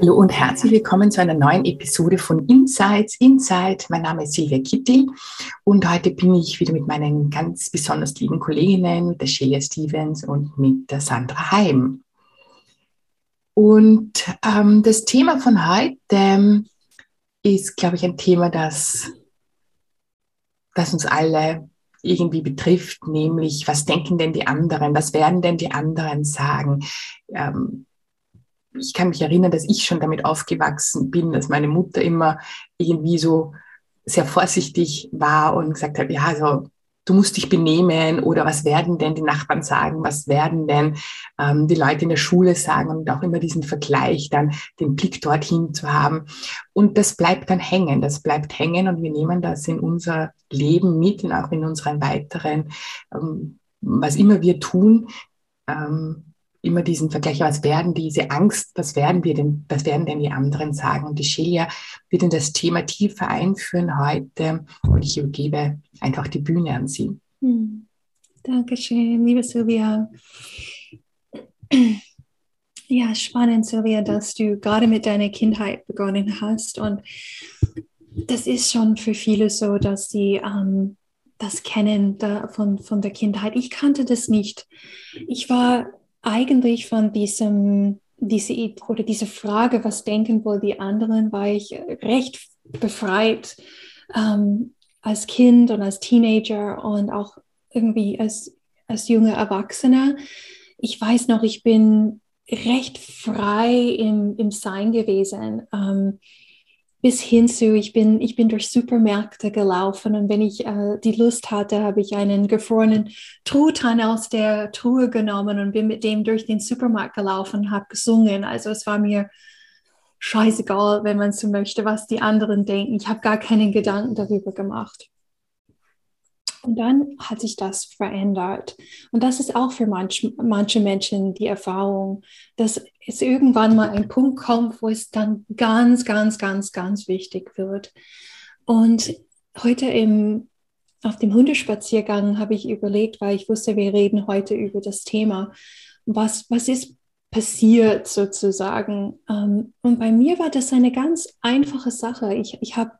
Hallo und herzlich willkommen zu einer neuen Episode von Insights Inside. Mein Name ist Silvia Kittel und heute bin ich wieder mit meinen ganz besonders lieben Kolleginnen, mit der Shelia Stevens und mit der Sandra Heim. Und ähm, das Thema von heute ist, glaube ich, ein Thema, das, das uns alle irgendwie betrifft, nämlich was denken denn die anderen, was werden denn die anderen sagen? Ähm, ich kann mich erinnern, dass ich schon damit aufgewachsen bin, dass meine Mutter immer irgendwie so sehr vorsichtig war und gesagt hat, ja, also du musst dich benehmen oder was werden denn die Nachbarn sagen, was werden denn ähm, die Leute in der Schule sagen und auch immer diesen Vergleich, dann den Blick dorthin zu haben. Und das bleibt dann hängen, das bleibt hängen und wir nehmen das in unser Leben mit und auch in unseren weiteren, ähm, was immer wir tun. Ähm, immer diesen Vergleich, was werden diese Angst, was werden wir denn, was werden denn die anderen sagen? Und die Shelia wird in das Thema tiefer einführen heute und ich übergebe einfach die Bühne an sie. Hm. Dankeschön, liebe Silvia. Ja, spannend, Silvia, dass du gerade mit deiner Kindheit begonnen hast. Und das ist schon für viele so, dass sie ähm, das kennen da von, von der Kindheit. Ich kannte das nicht. Ich war eigentlich von diesem, diese, oder diese Frage, was denken wohl die anderen, war ich recht befreit ähm, als Kind und als Teenager und auch irgendwie als, als junger Erwachsener. Ich weiß noch, ich bin recht frei im, im Sein gewesen. Ähm, bis hin zu, ich bin, ich bin durch Supermärkte gelaufen und wenn ich äh, die Lust hatte, habe ich einen gefrorenen Truthahn aus der Truhe genommen und bin mit dem durch den Supermarkt gelaufen und habe gesungen. Also es war mir scheißegal, wenn man so möchte, was die anderen denken. Ich habe gar keinen Gedanken darüber gemacht. Und dann hat sich das verändert. Und das ist auch für manch, manche Menschen die Erfahrung, dass es irgendwann mal ein Punkt kommt, wo es dann ganz, ganz, ganz, ganz wichtig wird. Und heute im, auf dem Hundespaziergang habe ich überlegt, weil ich wusste, wir reden heute über das Thema. Was, was ist passiert sozusagen? Ähm, und bei mir war das eine ganz einfache Sache. Ich, ich habe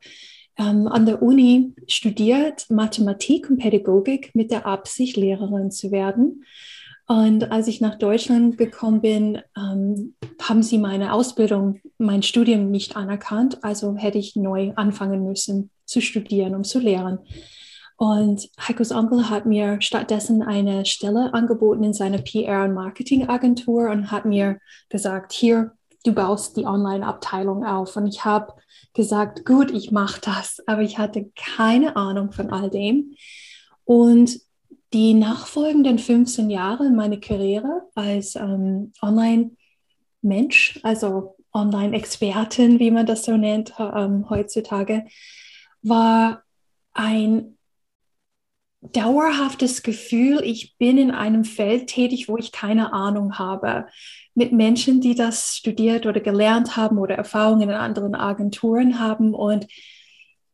ähm, an der Uni studiert Mathematik und Pädagogik mit der Absicht, Lehrerin zu werden. Und als ich nach Deutschland gekommen bin, ähm, haben sie meine Ausbildung, mein Studium nicht anerkannt. Also hätte ich neu anfangen müssen zu studieren, um zu lehren. Und Heikos Onkel hat mir stattdessen eine Stelle angeboten in seiner PR- und Marketingagentur und hat mir gesagt, hier, du baust die Online-Abteilung auf. Und ich habe gesagt, gut, ich mache das, aber ich hatte keine Ahnung von all dem. Und die nachfolgenden 15 Jahre meine Karriere als ähm, Online-Mensch, also Online-Expertin, wie man das so nennt ähm, heutzutage, war ein dauerhaftes Gefühl, ich bin in einem Feld tätig, wo ich keine Ahnung habe. Mit Menschen, die das studiert oder gelernt haben oder Erfahrungen in anderen Agenturen haben. Und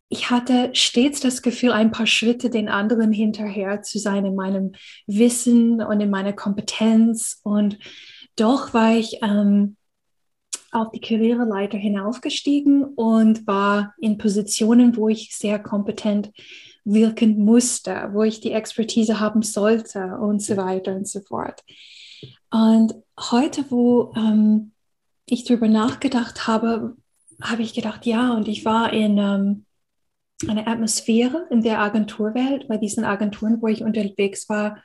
ich hatte stets das Gefühl, ein paar Schritte den anderen hinterher zu sein in meinem Wissen und in meiner Kompetenz. Und doch war ich ähm, auf die Karriereleiter hinaufgestiegen und war in Positionen, wo ich sehr kompetent wirken musste, wo ich die Expertise haben sollte und so weiter und so fort. Und heute, wo ähm, ich darüber nachgedacht habe, habe ich gedacht, ja, und ich war in ähm, einer Atmosphäre in der Agenturwelt, bei diesen Agenturen, wo ich unterwegs war,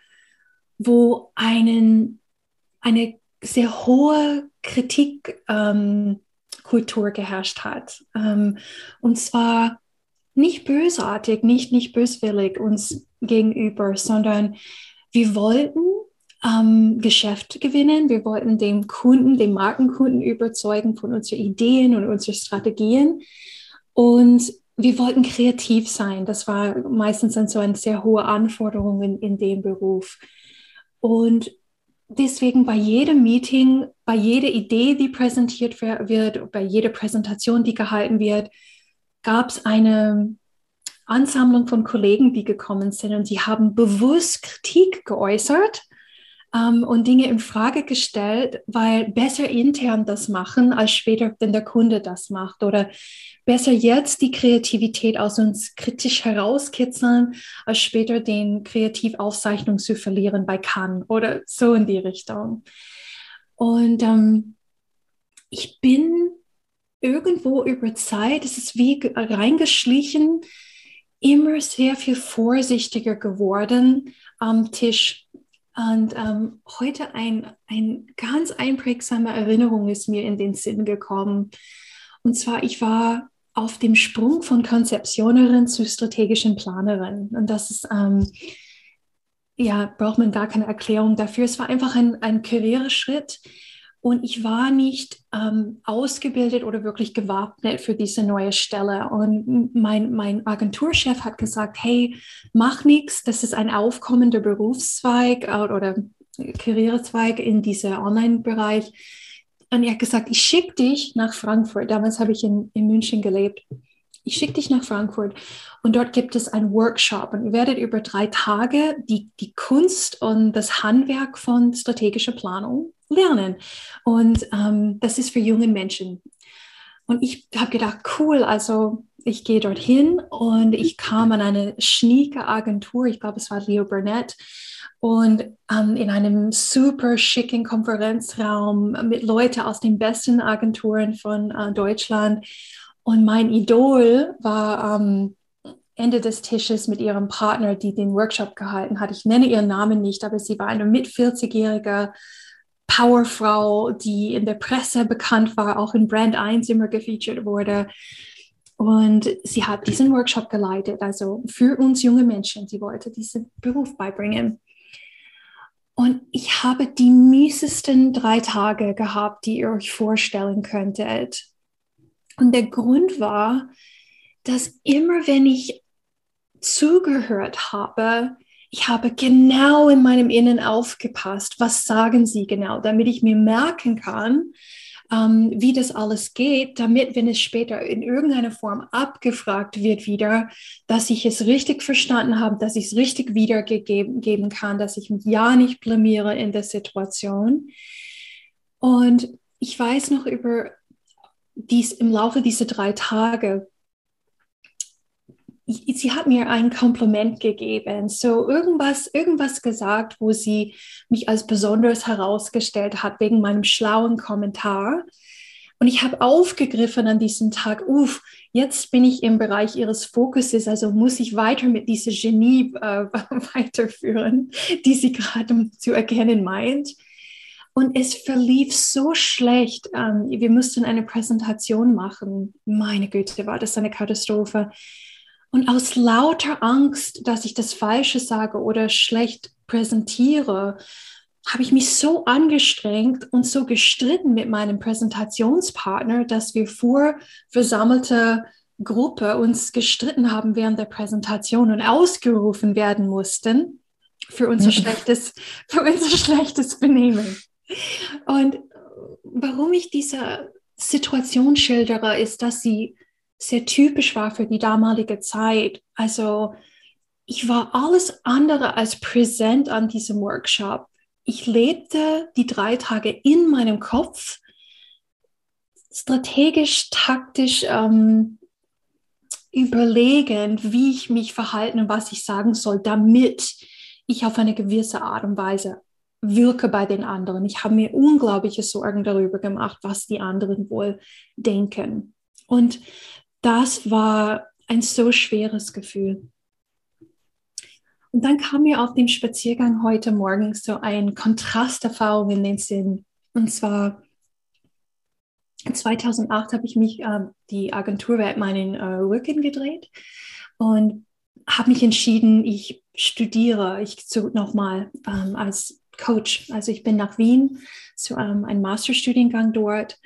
wo einen, eine sehr hohe Kritikkultur ähm, geherrscht hat. Ähm, und zwar nicht bösartig, nicht, nicht böswillig uns gegenüber, sondern wir wollten ähm, Geschäft gewinnen. Wir wollten den Kunden, den Markenkunden überzeugen von unseren Ideen und unseren Strategien. Und wir wollten kreativ sein. Das war meistens dann so eine sehr hohe Anforderung in, in dem Beruf. Und deswegen bei jedem Meeting, bei jeder Idee, die präsentiert wird, bei jeder Präsentation, die gehalten wird, gab es eine Ansammlung von Kollegen, die gekommen sind und die haben bewusst Kritik geäußert ähm, und Dinge in Frage gestellt, weil besser intern das machen, als später, wenn der Kunde das macht. Oder besser jetzt die Kreativität aus uns kritisch herauskitzeln, als später den Kreativaufzeichnung zu verlieren bei Cannes oder so in die Richtung. Und ähm, ich bin irgendwo über Zeit, es ist wie reingeschlichen, immer sehr viel vorsichtiger geworden am Tisch und ähm, heute ein, ein ganz einprägsame Erinnerung ist mir in den Sinn gekommen. Und zwar, ich war auf dem Sprung von Konzeptionerin zu strategischen Planerin. Und das ist, ähm, ja, braucht man gar keine Erklärung dafür. Es war einfach ein, ein Karriereschritt, und ich war nicht ähm, ausgebildet oder wirklich gewappnet für diese neue Stelle. Und mein, mein Agenturchef hat gesagt, hey, mach nichts, das ist ein aufkommender Berufszweig äh, oder Karrierezweig in diesem Online-Bereich. Und er hat gesagt, ich schicke dich nach Frankfurt. Damals habe ich in, in München gelebt. Ich schicke dich nach Frankfurt und dort gibt es einen Workshop und ihr werdet über drei Tage die, die Kunst und das Handwerk von strategischer Planung lernen. Und ähm, das ist für junge Menschen. Und ich habe gedacht, cool, also ich gehe dorthin und ich kam an eine schnieke Agentur, ich glaube, es war Leo Burnett, und ähm, in einem super schicken Konferenzraum mit Leuten aus den besten Agenturen von äh, Deutschland. Und mein Idol war am ähm, Ende des Tisches mit ihrem Partner, die den Workshop gehalten hat. Ich nenne ihren Namen nicht, aber sie war eine mit 40-jährige Powerfrau, die in der Presse bekannt war, auch in Brand 1 immer gefeatured wurde. Und sie hat diesen Workshop geleitet, also für uns junge Menschen. Sie wollte diesen Beruf beibringen. Und ich habe die miesesten drei Tage gehabt, die ihr euch vorstellen könntet. Und der Grund war, dass immer wenn ich zugehört habe, ich habe genau in meinem Innen aufgepasst, was sagen sie genau, damit ich mir merken kann, ähm, wie das alles geht, damit, wenn es später in irgendeiner Form abgefragt wird wieder, dass ich es richtig verstanden habe, dass ich es richtig wiedergeben kann, dass ich mich ja nicht blamiere in der Situation. Und ich weiß noch über dies im Laufe dieser drei Tage, sie hat mir ein Kompliment gegeben, so irgendwas, irgendwas gesagt, wo sie mich als besonders herausgestellt hat wegen meinem schlauen Kommentar. Und ich habe aufgegriffen an diesem Tag, uff, jetzt bin ich im Bereich ihres Fokuses, also muss ich weiter mit dieser Genie äh, weiterführen, die sie gerade zu erkennen meint. Und es verlief so schlecht. Ähm, wir mussten eine Präsentation machen. Meine Güte, war das eine Katastrophe. Und aus lauter Angst, dass ich das Falsche sage oder schlecht präsentiere, habe ich mich so angestrengt und so gestritten mit meinem Präsentationspartner, dass wir vor versammelte Gruppe uns gestritten haben während der Präsentation und ausgerufen werden mussten für unser schlechtes, für unser schlechtes Benehmen. Und warum ich diese Situation schildere, ist, dass sie sehr typisch war für die damalige Zeit. Also ich war alles andere als präsent an diesem Workshop. Ich lebte die drei Tage in meinem Kopf, strategisch, taktisch ähm, überlegend, wie ich mich verhalten und was ich sagen soll, damit ich auf eine gewisse Art und Weise wirke bei den anderen. Ich habe mir unglaubliche Sorgen darüber gemacht, was die anderen wohl denken. Und das war ein so schweres Gefühl. Und dann kam mir auf dem Spaziergang heute Morgen so ein Kontrasterfahrung in den Sinn. Und zwar 2008 habe ich mich äh, die Agenturwelt meinen äh, Rücken gedreht und habe mich entschieden, ich studiere, ich nochmal ähm, als Coach. Also ich bin nach Wien zu ähm, einem Masterstudiengang dort.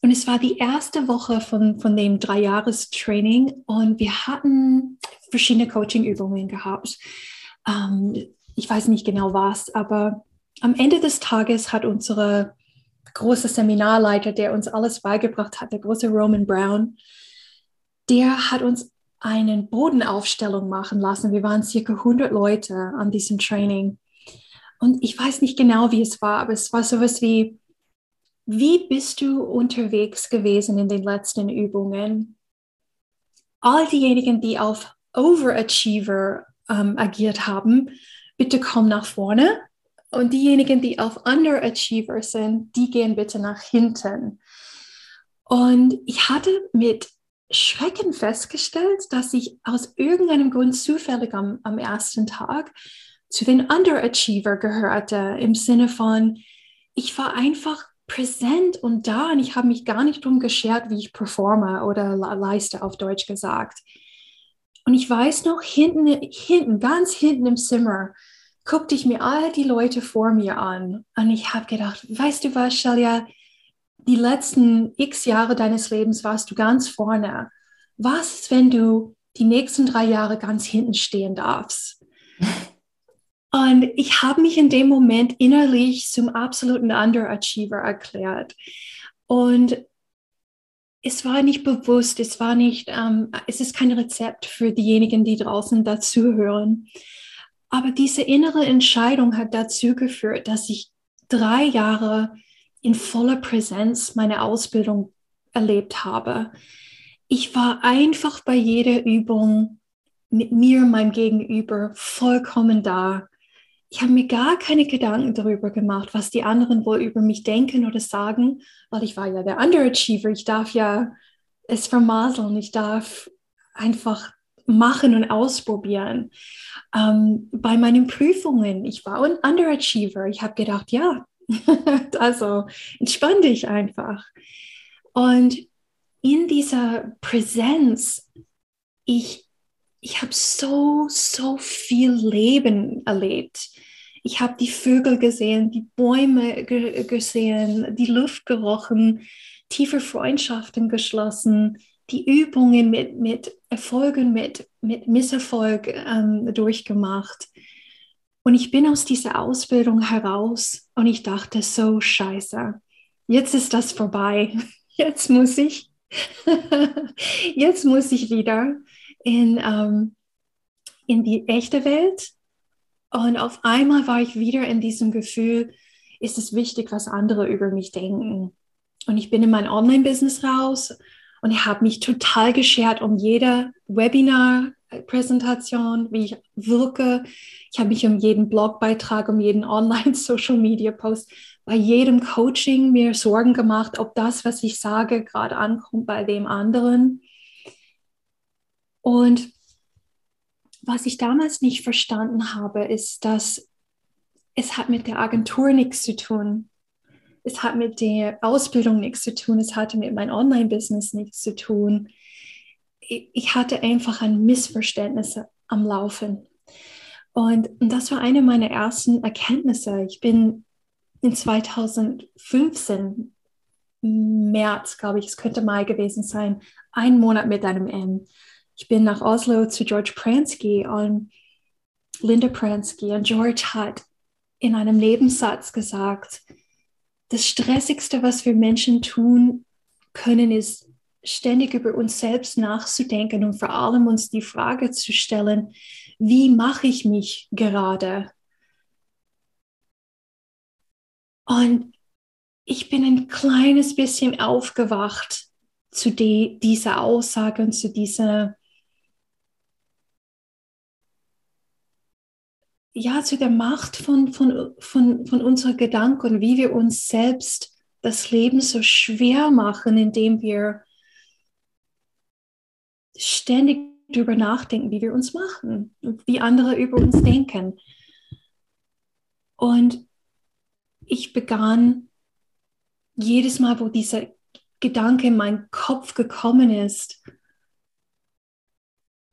Und es war die erste Woche von, von dem Drei-Jahres-Training und wir hatten verschiedene Coaching-Übungen gehabt. Ähm, ich weiß nicht genau was, aber am Ende des Tages hat unsere große Seminarleiter, der uns alles beigebracht hat, der große Roman Brown, der hat uns eine Bodenaufstellung machen lassen. Wir waren circa 100 Leute an diesem Training. Und ich weiß nicht genau, wie es war, aber es war sowas wie, wie bist du unterwegs gewesen in den letzten Übungen? All diejenigen, die auf Overachiever ähm, agiert haben, bitte komm nach vorne. Und diejenigen, die auf Underachiever sind, die gehen bitte nach hinten. Und ich hatte mit Schrecken festgestellt, dass ich aus irgendeinem Grund zufällig am, am ersten Tag zu den Underachiever gehörte, im Sinne von, ich war einfach präsent und da und ich habe mich gar nicht darum geschert, wie ich performe oder leiste, auf Deutsch gesagt. Und ich weiß noch, hinten, hinten, ganz hinten im Zimmer, guckte ich mir all die Leute vor mir an und ich habe gedacht, weißt du was, Shalia, die letzten x Jahre deines Lebens warst du ganz vorne. Was wenn du die nächsten drei Jahre ganz hinten stehen darfst? Und ich habe mich in dem Moment innerlich zum absoluten Underachiever erklärt. Und es war nicht bewusst, es war nicht, ähm, es ist kein Rezept für diejenigen, die draußen dazuhören. Aber diese innere Entscheidung hat dazu geführt, dass ich drei Jahre in voller Präsenz meine Ausbildung erlebt habe. Ich war einfach bei jeder Übung mit mir meinem Gegenüber vollkommen da. Ich habe mir gar keine Gedanken darüber gemacht, was die anderen wohl über mich denken oder sagen, weil ich war ja der Underachiever. Ich darf ja es vermaseln. Ich darf einfach machen und ausprobieren. Ähm, bei meinen Prüfungen, ich war ein Underachiever. Ich habe gedacht, ja, also entspann dich einfach. Und in dieser Präsenz, ich, ich habe so, so viel Leben erlebt. Ich habe die Vögel gesehen, die Bäume ge gesehen, die Luft gerochen, tiefe Freundschaften geschlossen, die Übungen mit, mit Erfolgen, mit, mit Misserfolg ähm, durchgemacht. Und ich bin aus dieser Ausbildung heraus und ich dachte, so scheiße, jetzt ist das vorbei. Jetzt muss ich, jetzt muss ich wieder in, ähm, in die echte Welt. Und auf einmal war ich wieder in diesem Gefühl, ist es wichtig, was andere über mich denken. Und ich bin in mein Online-Business raus und ich habe mich total geschert um jede Webinar-Präsentation, wie ich wirke. Ich habe mich um jeden Blogbeitrag, um jeden Online-Social-Media-Post, bei jedem Coaching mir Sorgen gemacht, ob das, was ich sage, gerade ankommt bei dem anderen. Und was ich damals nicht verstanden habe, ist, dass es hat mit der Agentur nichts zu tun es hat mit der Ausbildung nichts zu tun, es hatte mit meinem Online-Business nichts zu tun. Ich hatte einfach ein Missverständnis am Laufen. Und, und das war eine meiner ersten Erkenntnisse. Ich bin in 2015, März, glaube ich, es könnte Mai gewesen sein, ein Monat mit einem M. Ich bin nach Oslo zu George Pransky und Linda Pransky und George hat in einem Nebensatz gesagt, das Stressigste, was wir Menschen tun können, ist ständig über uns selbst nachzudenken und vor allem uns die Frage zu stellen, wie mache ich mich gerade? Und ich bin ein kleines bisschen aufgewacht zu die, dieser Aussage und zu dieser ja, zu der Macht von, von, von, von unseren Gedanken, wie wir uns selbst das Leben so schwer machen, indem wir ständig darüber nachdenken, wie wir uns machen, wie andere über uns denken. Und ich begann jedes Mal, wo dieser Gedanke in meinen Kopf gekommen ist,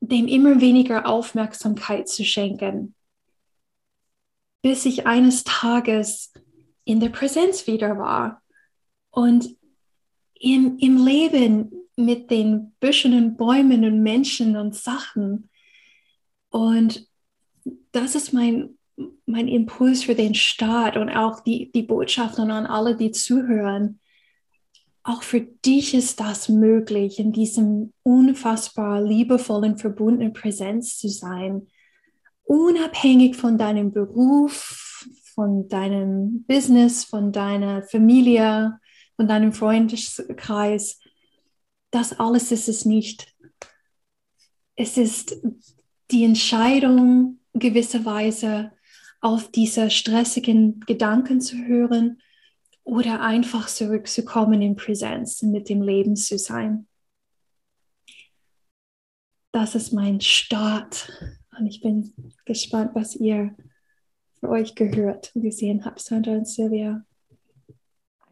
dem immer weniger Aufmerksamkeit zu schenken bis ich eines Tages in der Präsenz wieder war. Und im, im Leben mit den Büschen und Bäumen und Menschen und Sachen. Und das ist mein, mein Impuls für den Staat und auch die, die Botschaft an alle, die zuhören. Auch für dich ist das möglich, in diesem unfassbar liebevollen, verbundenen Präsenz zu sein, unabhängig von deinem Beruf, von deinem Business, von deiner Familie, von deinem Freundeskreis. Das alles ist es nicht. Es ist die Entscheidung, gewisserweise auf diese stressigen Gedanken zu hören oder einfach zurückzukommen in Präsenz, mit dem Leben zu sein. Das ist mein Start und ich bin gespannt, was ihr für euch gehört und gesehen habt, Sandra und Silvia.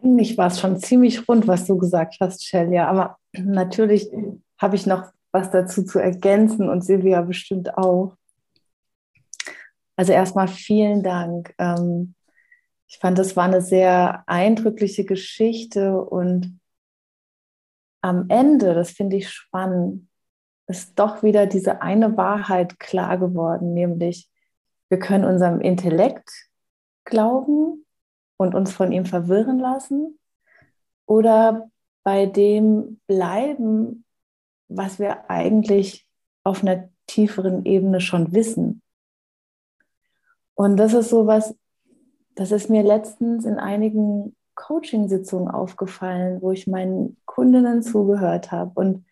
Eigentlich war es schon ziemlich rund, was du gesagt hast, Shelia, aber natürlich habe ich noch was dazu zu ergänzen und Silvia bestimmt auch. Also erstmal vielen Dank. Ähm, ich fand, das war eine sehr eindrückliche Geschichte und am Ende, das finde ich spannend, ist doch wieder diese eine Wahrheit klar geworden, nämlich wir können unserem Intellekt glauben und uns von ihm verwirren lassen oder bei dem bleiben, was wir eigentlich auf einer tieferen Ebene schon wissen. Und das ist so was, das ist mir letztens in einigen Coaching-Sitzungen aufgefallen, wo ich meinen Kundinnen zugehört habe. Und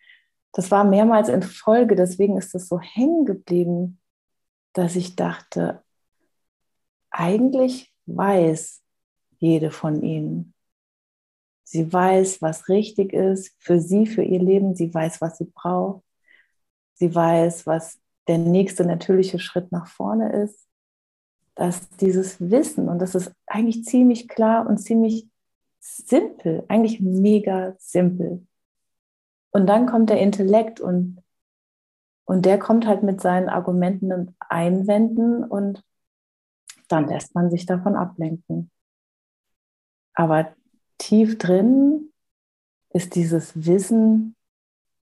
das war mehrmals in Folge, deswegen ist das so hängen geblieben, dass ich dachte, eigentlich weiß jede von ihnen. Sie weiß, was richtig ist für sie, für ihr Leben. Sie weiß, was sie braucht. Sie weiß, was der nächste natürliche Schritt nach vorne ist dass dieses Wissen, und das ist eigentlich ziemlich klar und ziemlich simpel, eigentlich mega simpel. Und dann kommt der Intellekt und, und der kommt halt mit seinen Argumenten und Einwänden und dann lässt man sich davon ablenken. Aber tief drin ist dieses Wissen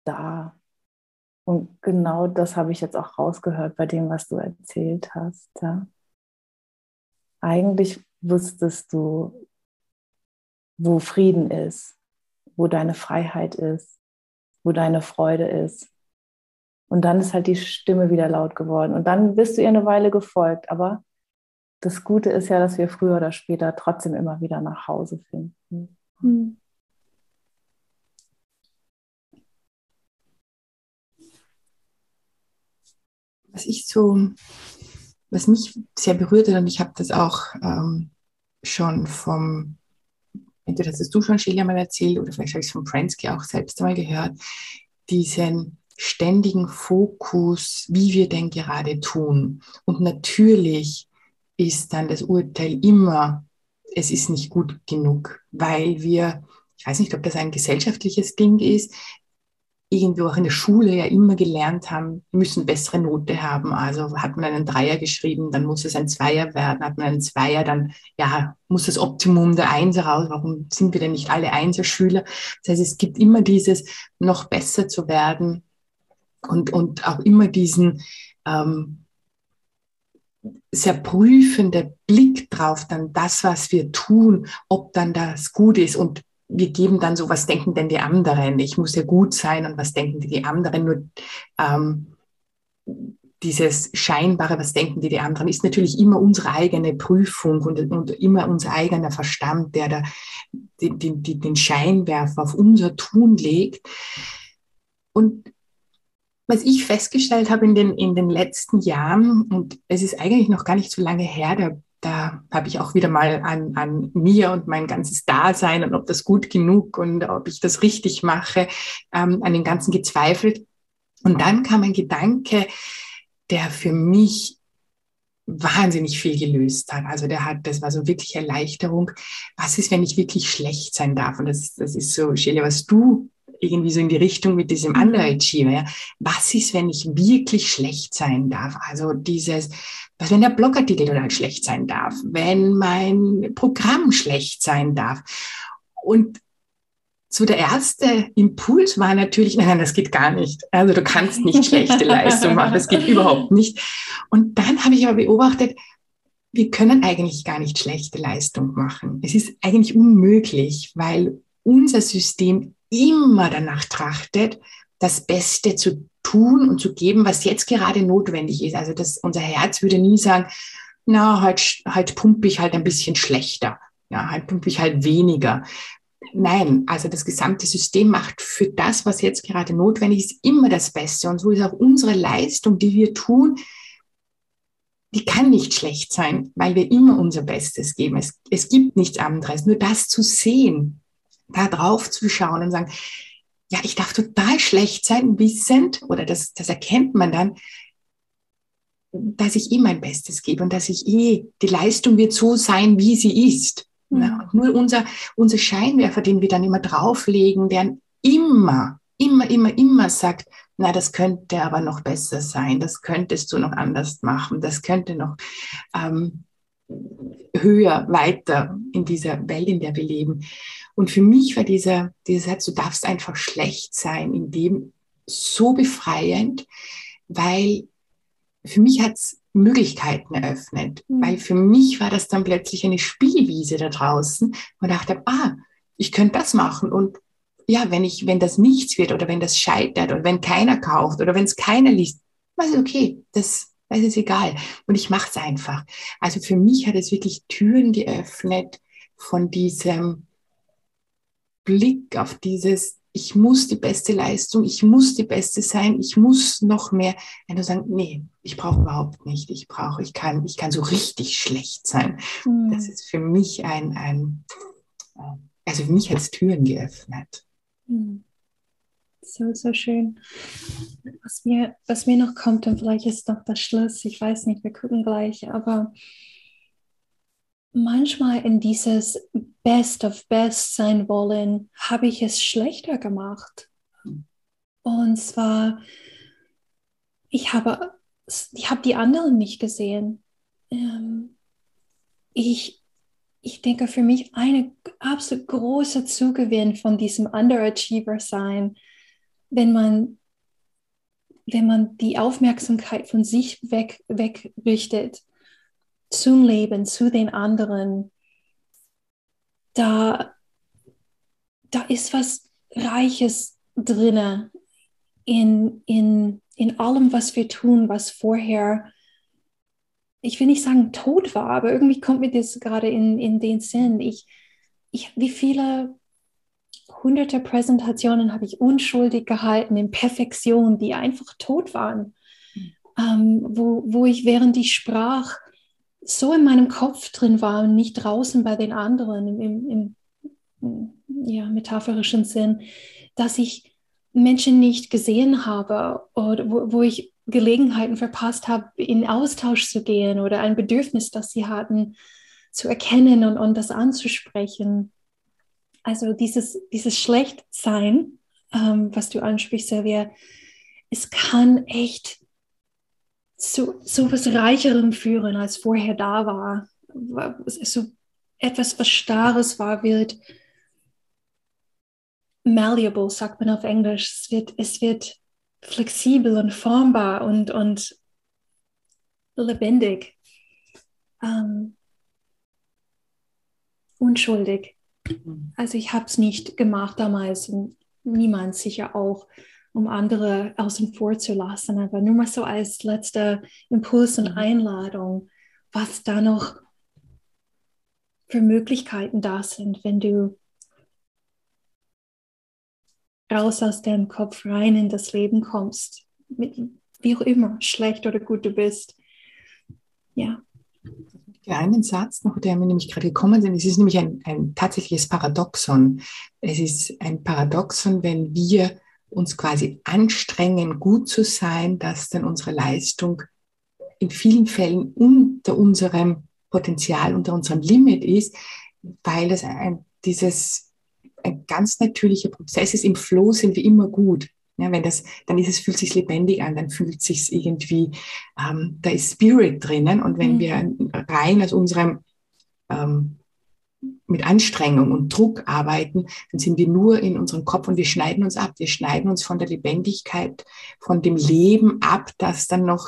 da. Und genau das habe ich jetzt auch rausgehört bei dem, was du erzählt hast. Ja eigentlich wusstest du, wo Frieden ist, wo deine Freiheit ist, wo deine Freude ist. Und dann ist halt die Stimme wieder laut geworden. Und dann bist du ihr eine Weile gefolgt. Aber das Gute ist ja, dass wir früher oder später trotzdem immer wieder nach Hause finden. Hm. Was ich so was mich sehr berührt hat, und ich habe das auch ähm, schon vom, entweder hast du schon Shelia mal erzählt oder vielleicht habe ich es von Prensky auch selbst einmal gehört, diesen ständigen Fokus, wie wir denn gerade tun. Und natürlich ist dann das Urteil immer, es ist nicht gut genug, weil wir, ich weiß nicht, ob das ein gesellschaftliches Ding ist, irgendwo auch in der Schule ja immer gelernt haben, müssen bessere Note haben. Also hat man einen Dreier geschrieben, dann muss es ein Zweier werden. Hat man einen Zweier, dann ja, muss das Optimum der Einser raus. Warum sind wir denn nicht alle Einser-Schüler? Das heißt, es gibt immer dieses, noch besser zu werden und, und auch immer diesen ähm, sehr prüfende Blick drauf, dann das, was wir tun, ob dann das gut ist. Und wir geben dann so, was denken denn die anderen? Ich muss ja gut sein und was denken die, anderen? Nur ähm, dieses scheinbare, was denken die, die anderen, ist natürlich immer unsere eigene Prüfung und, und immer unser eigener Verstand, der da den, den, den Scheinwerfer auf unser Tun legt. Und was ich festgestellt habe in den, in den letzten Jahren, und es ist eigentlich noch gar nicht so lange her, der da habe ich auch wieder mal an, an mir und mein ganzes Dasein und ob das gut genug und ob ich das richtig mache, ähm, an dem Ganzen gezweifelt. Und dann kam ein Gedanke, der für mich wahnsinnig viel gelöst hat. Also der hat, das war so wirklich Erleichterung. Was ist, wenn ich wirklich schlecht sein darf? Und das, das ist so, Shelia, was du irgendwie so in die Richtung mit diesem Underachiever. Ja. Was ist, wenn ich wirklich schlecht sein darf? Also dieses, was wenn der Blogartikel total schlecht sein darf, wenn mein Programm schlecht sein darf. Und so der erste Impuls war natürlich, nein, das geht gar nicht. Also du kannst nicht schlechte Leistung machen, das geht überhaupt nicht. Und dann habe ich aber beobachtet, wir können eigentlich gar nicht schlechte Leistung machen. Es ist eigentlich unmöglich, weil unser System immer danach trachtet, das Beste zu tun und zu geben, was jetzt gerade notwendig ist. Also das, unser Herz würde nie sagen, na, heute, heute pumpe ich halt ein bisschen schlechter. Ja, heute pumpe ich halt weniger. Nein, also das gesamte System macht für das, was jetzt gerade notwendig ist, immer das Beste. Und so ist auch unsere Leistung, die wir tun, die kann nicht schlecht sein, weil wir immer unser Bestes geben. Es, es gibt nichts anderes. Nur das zu sehen, da drauf zu schauen und sagen, ja, ich darf total schlecht sein, wissend, oder das, das erkennt man dann, dass ich eh mein Bestes gebe und dass ich eh, die Leistung wird so sein, wie sie ist. Mhm. Und nur unser, unser Scheinwerfer, den wir dann immer drauflegen, der immer, immer, immer, immer sagt, na, das könnte aber noch besser sein, das könntest du noch anders machen, das könnte noch ähm, höher, weiter in dieser Welt, in der wir leben. Und für mich war dieser, dieser Satz, du darfst einfach schlecht sein, in dem so befreiend, weil für mich hat es Möglichkeiten eröffnet, mhm. weil für mich war das dann plötzlich eine Spielwiese da draußen und dachte, ah, ich könnte das machen und ja, wenn ich, wenn das nichts wird oder wenn das scheitert oder wenn keiner kauft oder wenn es keiner liest, was ist okay, das, das ist egal und ich mache es einfach. Also für mich hat es wirklich Türen geöffnet von diesem Blick auf dieses ich muss die beste Leistung, ich muss die Beste sein, ich muss noch mehr. Wenn du sagst, nee, ich brauche überhaupt nicht, ich brauche, ich kann, ich kann so richtig schlecht sein. Mhm. Das ist für mich ein, ein, also für mich hat es Türen geöffnet. Mhm. So, so schön. Was mir, was mir noch kommt, und vielleicht ist noch das Schluss, ich weiß nicht, wir gucken gleich, aber manchmal in dieses Best of Best sein wollen, habe ich es schlechter gemacht. Und zwar, ich habe, ich habe die anderen nicht gesehen. Ähm, ich, ich denke, für mich eine absolut große Zugewinn von diesem Underachiever sein, wenn man, wenn man die Aufmerksamkeit von sich weg, wegrichtet zum Leben, zu den anderen, da, da ist was Reiches drin in, in, in allem, was wir tun, was vorher, ich will nicht sagen tot war, aber irgendwie kommt mir das gerade in, in den Sinn. Ich, ich, wie viele hunderte Präsentationen habe ich unschuldig gehalten in Perfektion, die einfach tot waren, ähm, wo, wo ich während ich sprach so in meinem Kopf drin war und nicht draußen bei den anderen im, im, im ja, metaphorischen Sinn, dass ich Menschen nicht gesehen habe oder wo, wo ich Gelegenheiten verpasst habe, in Austausch zu gehen oder ein Bedürfnis, das sie hatten, zu erkennen und, und das anzusprechen. Also dieses, dieses Schlechtsein, ähm, was du ansprichst, Silvia, es kann echt zu so was Reicherem führen, als vorher da war. So etwas, was Starres war, wird malleable, sagt man auf Englisch. Es wird, es wird flexibel und formbar und, und lebendig. Ähm, unschuldig. Also ich habe es nicht gemacht damals und niemand sicher auch um andere außen vor zu lassen. Aber nur mal so als letzter Impuls und mhm. Einladung, was da noch für Möglichkeiten da sind, wenn du raus aus deinem Kopf rein in das Leben kommst, mit, wie auch immer, schlecht oder gut du bist. Ja. Einen Satz noch, der mir nämlich gerade gekommen ist. Es ist nämlich ein, ein tatsächliches Paradoxon. Es ist ein Paradoxon, wenn wir uns quasi anstrengen, gut zu sein, dass dann unsere Leistung in vielen Fällen unter unserem Potenzial, unter unserem Limit ist, weil es ein, dieses ein ganz natürlicher Prozess ist. Im Flow sind wir immer gut. Ja, wenn das, dann ist es, fühlt sich lebendig an, dann fühlt sich irgendwie, ähm, da ist Spirit drinnen. Und wenn mhm. wir rein aus unserem ähm, mit Anstrengung und Druck arbeiten, dann sind wir nur in unserem Kopf und wir schneiden uns ab. Wir schneiden uns von der Lebendigkeit, von dem Leben ab, das dann noch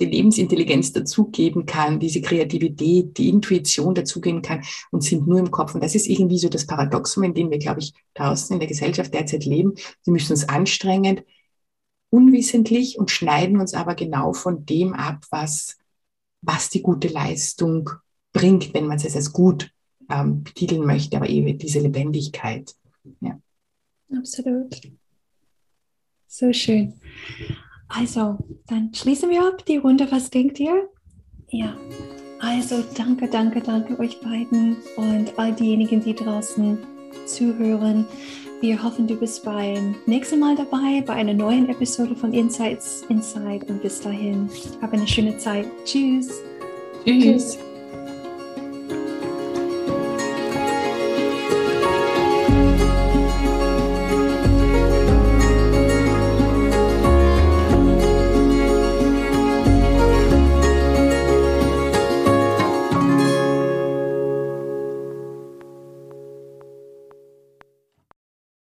die Lebensintelligenz dazugeben kann, diese Kreativität, die Intuition dazugeben kann und sind nur im Kopf. Und das ist irgendwie so das Paradoxum, in dem wir, glaube ich, draußen in der Gesellschaft derzeit leben. Wir müssen uns anstrengend, unwissentlich und schneiden uns aber genau von dem ab, was, was die gute Leistung bringt, wenn man es als gut ähm, betiteln möchte, aber eben diese Lebendigkeit. Ja. Absolut. So schön. Also, dann schließen wir ab die Runde. Was denkt ihr? Ja. Also, danke, danke, danke euch beiden und all diejenigen, die draußen zuhören. Wir hoffen, du bist beim nächsten Mal dabei bei einer neuen Episode von Insights Inside und bis dahin, habe eine schöne Zeit. Tschüss. Tschüss. Tschüss.